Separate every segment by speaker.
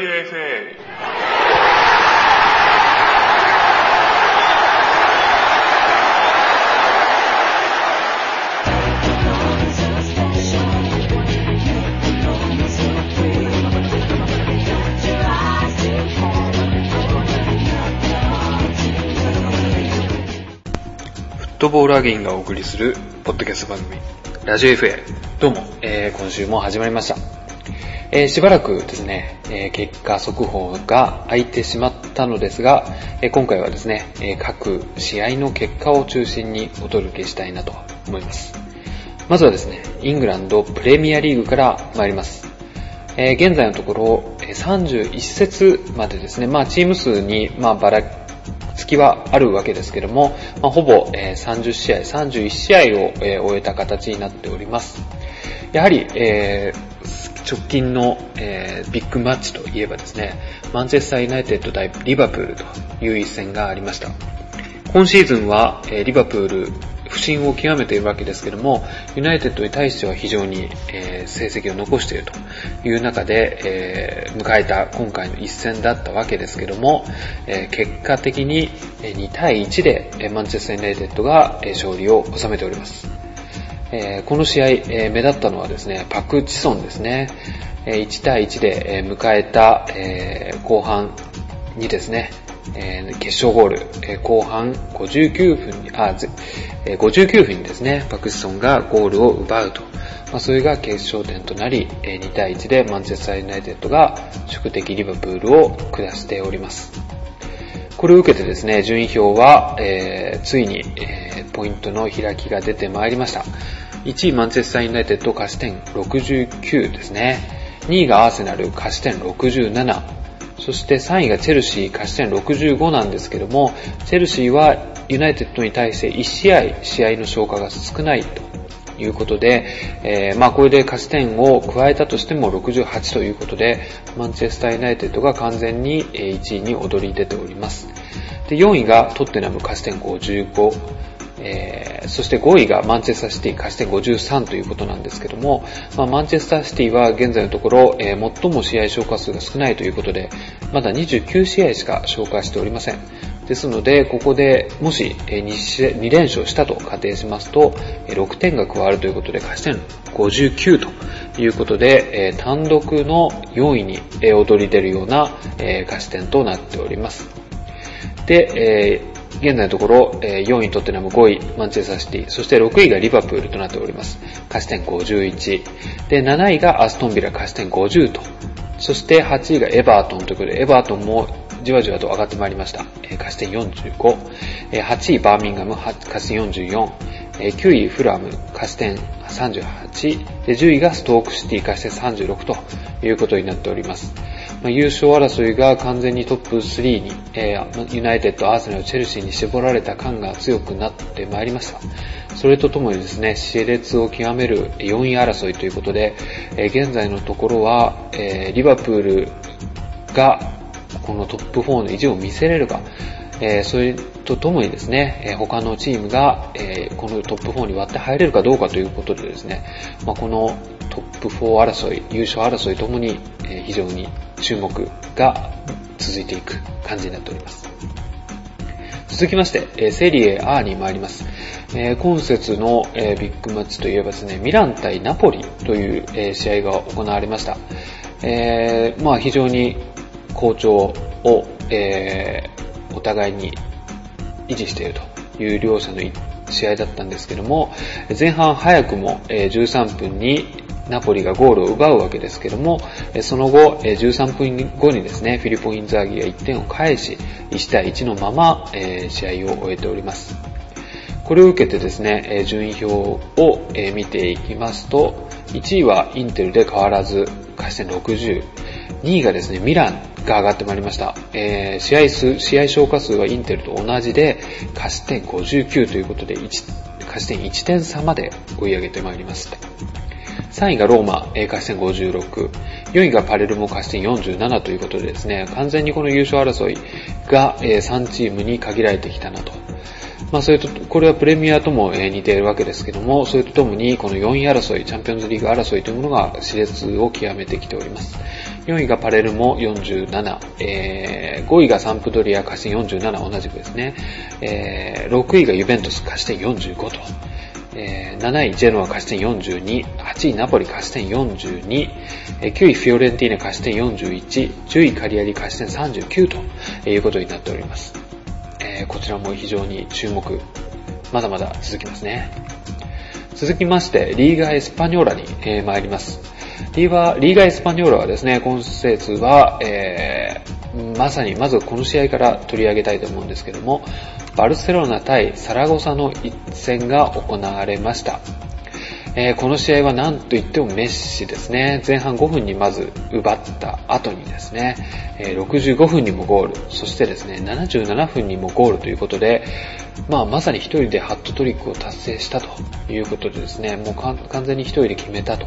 Speaker 1: ディオ FA
Speaker 2: フットボールアゲインがお送りするポッドキャスト番組、ラジオ FA。どうも、えー今週も始まりました。えーしばらくですね、えー結果速報が空いてしまったのですが、えー今回はですね、え各試合の結果を中心にお届けしたいなと思います。まずはですね、イングランドプレミアリーグから参ります。え現在のところ、え31節までですね、まあチーム数に、まあばらつきはあるわけですけども、まあほぼ、え30試合、31試合を、え終えた形になっております。やはり、えー直近の、えービッグマッチといえばですね、マンチェスターユナイテッド対リバプールという一戦がありました。今シーズンは、えーリバプール、不振を極めているわけですけども、ユナイテッドに対しては非常に、えー成績を残しているという中で、えー迎えた今回の一戦だったわけですけども、えー結果的に2対1でマンチェスターユナイテッドが勝利を収めております。えーこの試合、えー目立ったのはですね、パク・チソンですね。えー1対1でえー迎えた、えー後半にですね、えー決勝ゴール、えー後半59分に、あ、えー59分にですね、パク・チソンがゴールを奪うと。まあ、それが決勝点となり、えー2対1でマンチェスターユナイテッドが宿敵リバプールを下しております。これを受けてですね、順位表は、えーついに、えーポイントの開きが出てまいりました。1位マンチェスターユナイテッド勝ち点69ですね。2位がアーセナル勝ち点67。そして3位がチェルシー勝ち点65なんですけども、チェルシーはユナイテッドに対して1試合、試合の消化が少ないということで、えーまあこれで勝ち点を加えたとしても68ということで、マンチェスターユナイテッドが完全に1位に躍り出ております。で、4位がトッテナム勝ち点55、えーそして5位がマンチェスターシティ勝ち点53ということなんですけども、まあ、マンチェスターシティは現在のところ、えー最も試合消化数が少ないということで、まだ29試合しか消化しておりません。ですので、ここでもし 2, 連勝したと仮定しますと、6点が加わるということで、勝ち点59ということで、単独の4位に躍り出るような勝ち点となっております。で、現在のところ、4位トッテナム5位マンチェスターシティ、そして6位がリバプールとなっております。勝ち点51。で、7位がアストンビラ勝ち点50と。そして8位がエバートンということで、エバートンもじわじわと上がってまいりました。えー勝ち点45。えー8位バーミンガム勝ち点44。えー9位フラム勝ち点38。で、10位がストークシティ勝ち点36ということになっております。まあ優勝争いが完全にトップ3に、えーユナイテッド、アーセナル、チェルシーに絞られた感が強くなってまいりました。それとともにですね、熾烈を極める4位争いということで、えー現在のところは、えーリバプールがこのトップ4の意地を見せれるか、えーそれとともにですね、えー他のチームが、えーこのトップ4に割って入れるかどうかということでですね、まあ、このトップ4争い、優勝争いともに、え非常に注目が続いていく感じになっております。続きまして、えセリエ A に参ります。え今節の、えビッグマッチといえばですね、ミラン対ナポリという、え試合が行われました。えまあ非常に好調を、えーお互いに維持しているという両者の試合だったんですけども、前半早くもえ13分にナポリがゴールを奪うわけですけども、その後13分後にですね、フィリポ・インザーギが1点を返し、1対1のままえ試合を終えております。これを受けてですね、順位表を見ていきますと、1位はインテルで変わらず、勝ち点60。2位がですね、ミランが上がってまいりました。えー試合数、試合消化数はインテルと同じで、勝ち点59ということで、1勝ち点1点差まで追い上げてまいりました。3位がローマ、えー勝ち点56。4位がパレルモ勝ち点47ということでですね、完全にこの優勝争いが、えー3チームに限られてきたなと。まあそれと、これはプレミアともえ似ているわけですけども、それとともにこの4位争い、チャンピオンズリーグ争いというものが熾烈を極めてきております。4位がパレルモ47、えー、5位がサンプドリア勝ち点47同じくですね、えー、6位がユベントス勝ち点45と、えー、7位ジェノア勝ち点42、8位ナポリ勝ち点42、9位フィオレンティーナ勝ち点41、10位カリアリ勝ち点39と。いうことになっております。えー、こちらも非常に注目、まだまだ続きますね。続きまして、リーガ・エスパニョーラに、えー、参ります。リーガリーガ・エスパニョーラはですね、今節は、えー、まさにまずこの試合から取り上げたいと思うんですけども、バルセロナ対サラゴサの一戦が行われました。えー、この試合は何と言ってもメッシですね。前半5分にまず奪った後にですね、えー、65分にもゴール、そしてですね、77分にもゴールということで、まあまさに一人でハットトリックを達成したということでですね、もう完全に一人で決めたと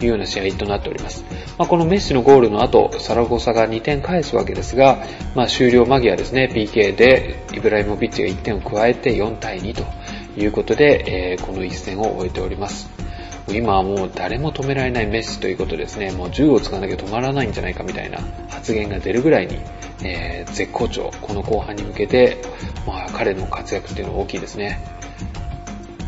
Speaker 2: いうような試合となっております。まあ、このメッシのゴールの後、サラゴサが2点返すわけですが、まあ、終了間際ですね、PK でイブライモビッチが1点を加えて4対2ということで、えー、この一戦を終えております。今はもう誰も止められないメッシということですね、もう銃を使わなきゃ止まらないんじゃないかみたいな発言が出るぐらいに、えー、絶好調、この後半に向けて、まあ、彼の活躍っていうのは大きいですね。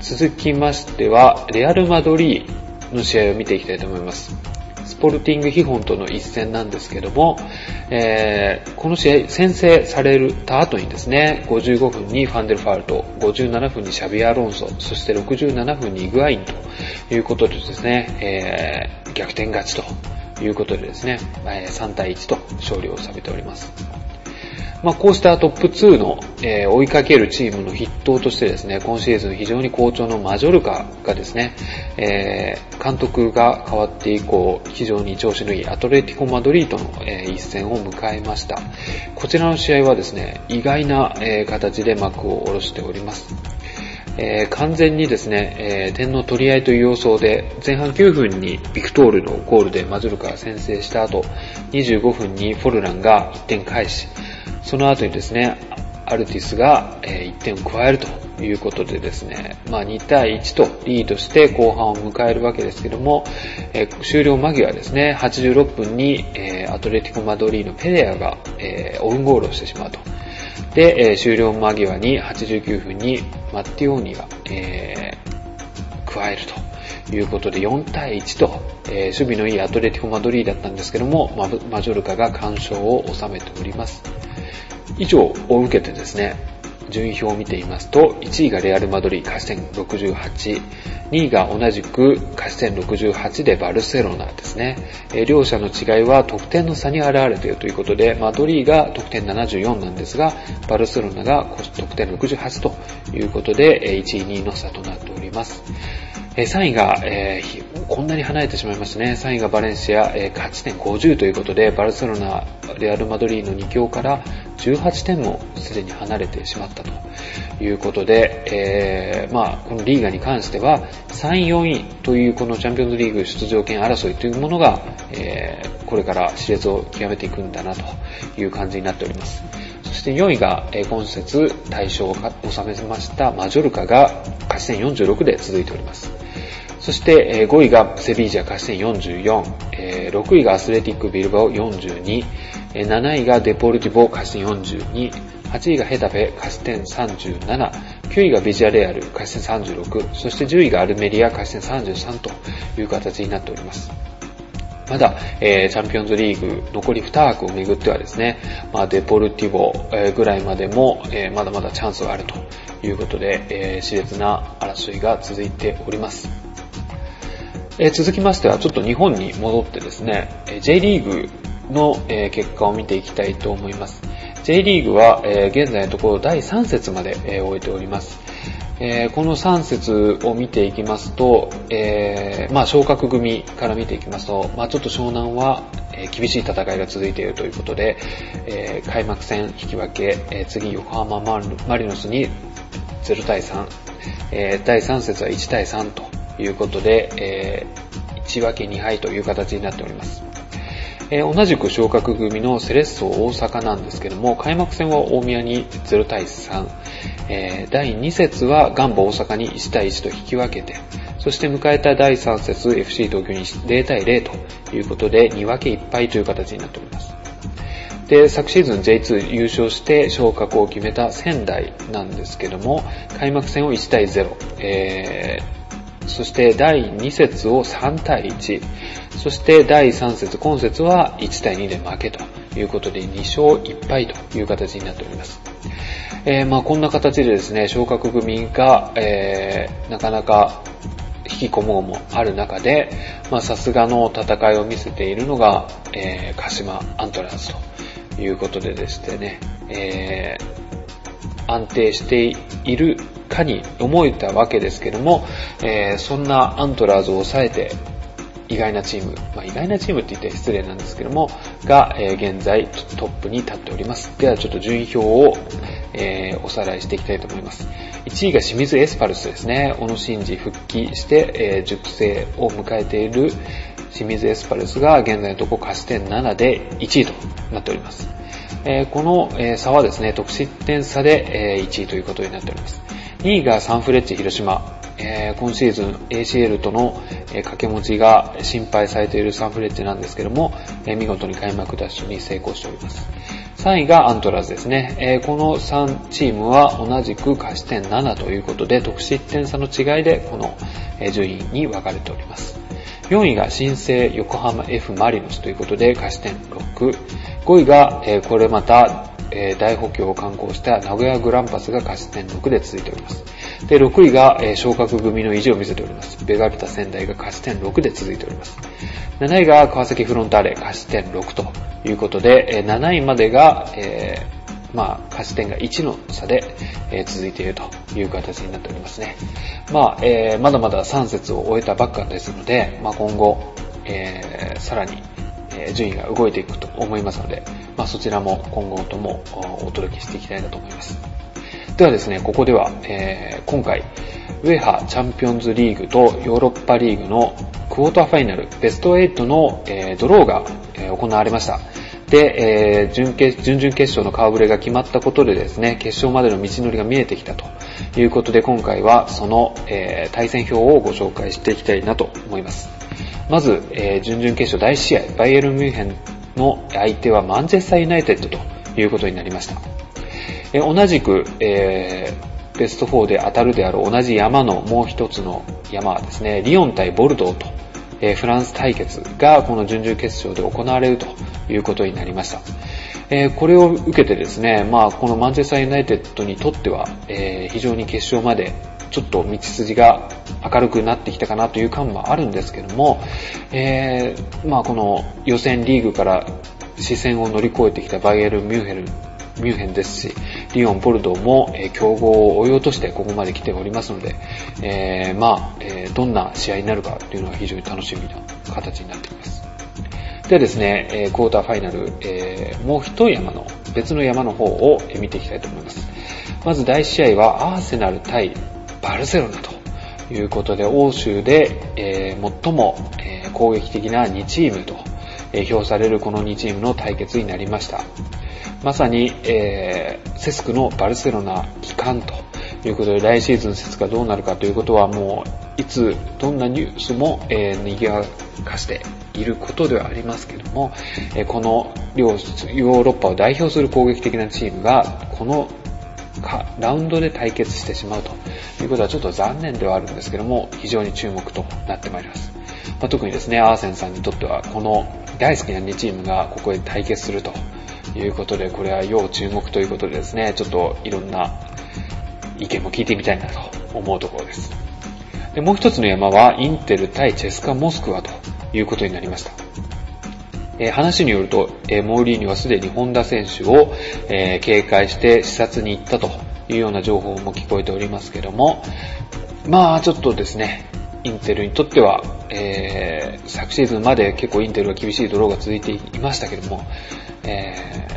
Speaker 2: 続きましては、レアル・マドリーの試合を見ていきたいと思います。スポルティングヒホンとの一戦なんですけども、えー、この試合先制された後にですね、55分にファンデルファルト、57分にシャビア・ロンソ、そして67分にイグアインということでですね、えー、逆転勝ちということでですね、3対1と勝利を収めております。まあ、こうしたトップ2の、えー、追いかけるチームの筆頭としてですね、今シーズン非常に好調のマジョルカがですね、えー、監督が変わって以降、非常に調子のいいアトレティコ・マドリードの、えー、一戦を迎えました。こちらの試合はですね、意外な、え形で幕を下ろしております。えー、完全にですね、えー、点の取り合いという様相で、前半9分にビクトールのゴールでマジョルカが先制した後、25分にフォルランが1点返し、その後にですね、アルティスが1点を加えるということでですね、まあ、2対1とリードして後半を迎えるわけですけども、終了間際ですね、86分に、アトレティコ・マドリーのペレアが、オウンゴールをしてしまうと。で、終了間際に89分にマッティオーニが、加えるということで4対1と、えー、守備のいいアトレティコ・マドリーだったんですけども、マジョルカが完勝を収めております。以上を受けてですね、順位表を見ていますと、1位がレアル・マドリー勝ち点68、2位が同じく勝ち点68でバルセロナですね。え両者の違いは得点の差に現れているということで、マドリーが得点74なんですが、バルセロナが得点68ということで、1位、2位の差となっております。3位が、えー、こんなに離れてしまいましたね。3位がバレンシア、えー、勝ち点50ということで、バルセロナ、レアル・マドリーの2強から18点もすでに離れてしまったということで、えー、まあ、このリーガに関しては、3位、4位というこのチャンピオンズリーグ出場権争いというものが、えー、これから熾烈を極めていくんだなという感じになっております。そして4位が、え、今節大賞を収めましたマジョルカが勝ち点46で続いております。そして、えー、5位がセビージャ勝ち点44、えー、6位がアスレティックビルバオ42、7位がデポルティボ勝ち点42、8位がヘタフェ勝ち点37、9位がビジュアレアル勝ち点36、そして10位がアルメリア勝ち点33という形になっております。まだ、えー、チャンピオンズリーグ残り2枠をめぐってはですね、まあ、デポルティボ、えー、ぐらいまでも、えー、まだまだチャンスがあるということで、えー、熾烈な争いが続いております。え、続きましてはちょっと日本に戻ってですね、J リーグの、え結果を見ていきたいと思います。J リーグは、え現在のところ第3節まで、え終えております。えこの3節を見ていきますと、えまあ、昇格組から見ていきますと、まあ、ちょっと湘南は、え厳しい戦いが続いているということで、え開幕戦引き分け、え次横浜マリノスに0対3、え第3節は1対3ということで、え1分け2敗という形になっております。えー、同じく昇格組のセレッソ大阪なんですけども、開幕戦は大宮に0対3、えー、第2節はガンバ大阪に1対1と引き分けて、そして迎えた第3節 FC 東京に0対0ということで2分け1敗という形になっております。で、昨シーズン J2 優勝して昇格を決めた仙台なんですけども、開幕戦を1対0、えー、そして第2節を3対1、そして第3節、今節は1対2で負けということで2勝1敗という形になっております。えー、まあこんな形でですね、昇格組が、えー、なかなか引き込もうもある中で、まあさすがの戦いを見せているのが、えー、鹿島アントラーズということででしてね、えー、安定しているかに思えたわけですけども、えー、そんなアントラーズを抑えて意外なチーム、まあ、意外なチームって言って失礼なんですけども、が、えー、現在トップに立っております。ではちょっと順位表を、えー、おさらいしていきたいと思います。1位が清水エスパルスですね。小野伸二復帰して、えー、熟成を迎えている清水エスパルスが現在のところ勝ち点7で1位となっております。え、この、え、差はですね、得失点差で、え、1位ということになっております。2位がサンフレッチェ広島。え、今シーズン ACL との、え、掛け持ちが心配されているサンフレッチェなんですけども、え、見事に開幕ダッシュに成功しております。3位がアントラーズですね。えー、この3チームは同じく勝ち点7ということで、得失点差の違いでこの、順位に分かれております。4位が新生横浜 F マリノスということで勝ち点6。5位が、えこれまた、え大補強を刊行した名古屋グランパスが勝ち点6で続いております。で、6位が、えー、昇格組の意地を見せております。ベガルタ仙台が勝ち点6で続いております。7位が川崎フロンターレ勝ち点6ということで、えー、7位までが、えー、まあ、勝ち点が1の差で、えー、続いているという形になっておりますね。まあ、えー、まだまだ3節を終えたばっかですので、まあ、今後、えー、さらに、え順位が動いていくと思いますので、まあ、そちらも今後ともお届けしていきたいなと思います。ではですね、ここでは、え、今回、ウェハチャンピオンズリーグとヨーロッパリーグのクォーターファイナル、ベスト8の、え、ドローが、え、行われました。で、えー、準決、準々決勝の顔ぶれが決まったことでですね、決勝までの道のりが見えてきたということで、今回はその、えー、対戦表をご紹介していきたいなと思います。まず、えー、準々決勝第1試合、バイエルミュンヘンの相手はマンチェスターユナイテッドということになりました。え同じく、えー、ベスト4で当たるであろう同じ山のもう一つの山はですね、リオン対ボルドーと、え、フランス対決がこの準々決勝で行われるということになりました。えー、これを受けてですね、まあ、このマンチェスターユナイテッドにとっては、えー、非常に決勝までちょっと道筋が明るくなってきたかなという感もあるんですけども、えー、まあ、この予選リーグから視線を乗り越えてきたバイエル・ミュンヘルミュンヘンですし、リオン、ボルドーも、えー、競合を追い落としてここまで来ておりますので、えー、まあ、えー、どんな試合になるかというのは非常に楽しみな形になっています。ではですね、えー、クォーターファイナル、えー、もう一山の、別の山の方を見ていきたいと思います。まず第1試合はアーセナル対バルセロナということで、欧州で、えー、最も、え、攻撃的な2チームと、え、評されるこの2チームの対決になりました。まさに、え、セスクのバルセロナ帰還とということで、来シーズンセスクがどうなるかということはもう、いつ、どんなニュースも、えー、賑わかしていることではありますけども、えー、この両、ヨーロッパを代表する攻撃的なチームが、このラウンドで対決してしまうということはちょっと残念ではあるんですけども、非常に注目となってまいります。まあ、特にですね、アーセンさんにとっては、この大好きな2チームがここで対決するということで、これは要注目ということでですね、ちょっといろんな意見も聞いてみたいなと思うところです。でもう一つの山は、インテル対チェスカ・モスクワということになりました。えー、話によると、えー、モーリーニはすでに本田選手を、えー、警戒して視察に行ったというような情報も聞こえておりますけども、まあちょっとですね、インテルにとっては、えー、昨シーズンまで結構インテルは厳しいドローが続いていましたけども、え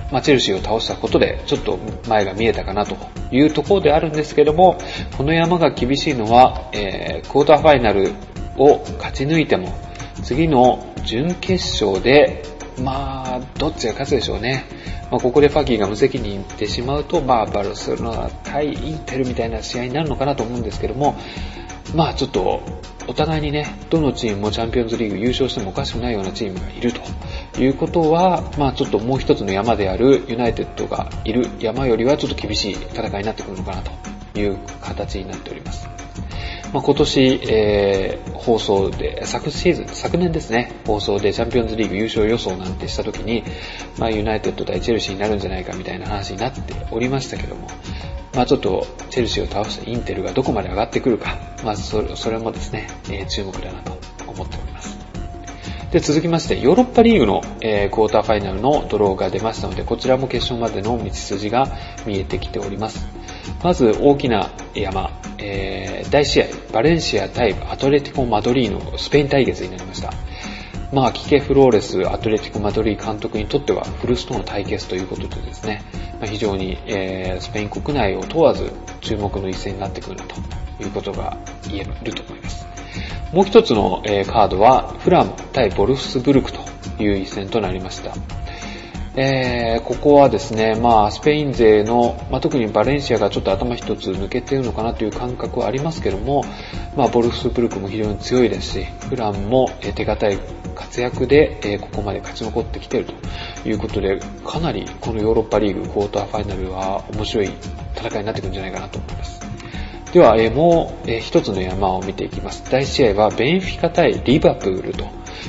Speaker 2: ー、まあ、チェルシーを倒したことで、ちょっと前が見えたかなというところであるんですけども、この山が厳しいのは、えー、クォーターファイナルを勝ち抜いても、次の準決勝で、まあ、どっちが勝つでしょうね。まあ、ここでファギーが無責任に行ってしまうと、まあ、バルセロナ対インテルみたいな試合になるのかなと思うんですけども、まあちょっと、お互いにね、どのチームもチャンピオンズリーグ優勝してもおかしくないようなチームがいるということは、まあちょっともう一つの山であるユナイテッドがいる山よりはちょっと厳しい戦いになってくるのかなという形になっております。まあ、今年、えー、放送で、昨シーズン、昨年ですね、放送でチャンピオンズリーグ優勝予想なんてした時に、まあ、ユナイテッド対チェルシーになるんじゃないかみたいな話になっておりましたけども、まあ、ちょっとチェルシーを倒したインテルがどこまで上がってくるか、まあ、それもですね、えー、注目だなと思っております。で、続きまして、ヨーロッパリーグの、えー、クォーターファイナルのドローが出ましたので、こちらも決勝までの道筋が見えてきております。まず大きな山、えー、大試合、バレンシア対アトレティコ・マドリーのスペイン対決になりました。まあ、キケ・フローレス、アトレティコ・マドリー監督にとってはフルストの対決ということでですね、まあ、非常に、えー、スペイン国内を問わず注目の一戦になってくるということが言えると思います。もう一つの、え、カードは、フラム対ボルフスブルクという一戦となりました。えー、ここはですね、まあ、スペイン勢の、まあ、特にバレンシアがちょっと頭一つ抜けているのかなという感覚はありますけども、まあ、ボルフスブルクも非常に強いですし、フランも、え手堅い活躍で、えここまで勝ち残ってきているということで、かなりこのヨーロッパリーグクォーターファイナルは面白い戦いになってくるんじゃないかなと思います。では、えもう、え一つの山を見ていきます。第1試合はベンフィカ対リバプールと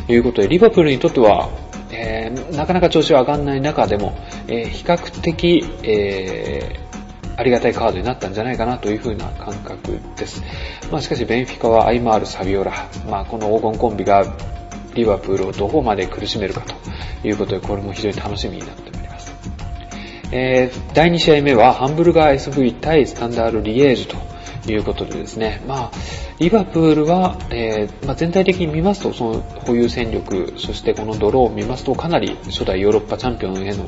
Speaker 2: いうことで、リバプールにとってはえー、なかなか調子が上がらない中でも、えー、比較的、え、ありがたいカードになったんじゃないかなというふうな感覚です。まあ、しかし、ベンフィカはアイマール、サビオラ、まあ、この黄金コンビがリバプールをどこまで苦しめるかということで、これも非常に楽しみになっております。え、第2試合目はハンブルガー SV 対スタンダールリエージュということでですね、まあ、リバプールは、えーまあ、全体的に見ますと、その保有戦力、そしてこのドローを見ますと、かなり初代ヨーロッパチャンピオンへの、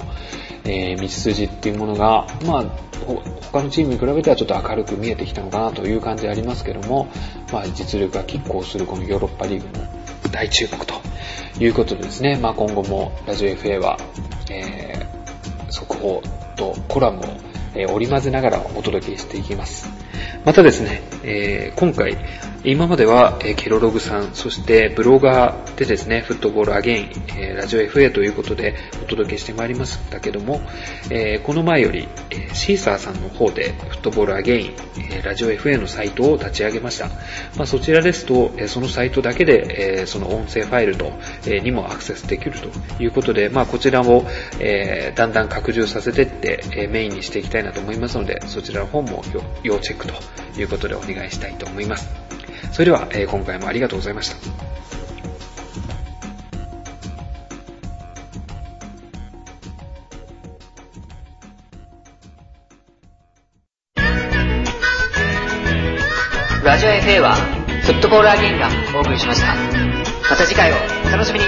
Speaker 2: えー、道筋っていうものが、まあ、他のチームに比べてはちょっと明るく見えてきたのかなという感じありますけども、まあ、実力が拮抗するこのヨーロッパリーグの大注目ということでですね、まあ、今後もラジオ FA は、えー、速報とコラムを、え、織り交ぜながらお届けしていきます。またですね、え、今回、今までは、え、ケロログさん、そしてブロガーでですね、フットボールアゲイン、え、ラジオ FA ということでお届けしてまいりましたけども、え、この前より、え、シーサーさんの方でフットボールアゲイン、え、ラジオ FA のサイトを立ち上げました。まあ、そちらですと、え、そのサイトだけで、え、その音声ファイルと、え、にもアクセスできるということで、まあ、こちらを、え、だんだん拡充させていって、え、メインにしていきたいなと思いますので、そちらの方も要チェックということでお願いしたいと思います。それでは、えー、今回もありがとうございました。
Speaker 3: ラジオ FA はフットボールアゲインがお送りしました。また次回をお楽しみに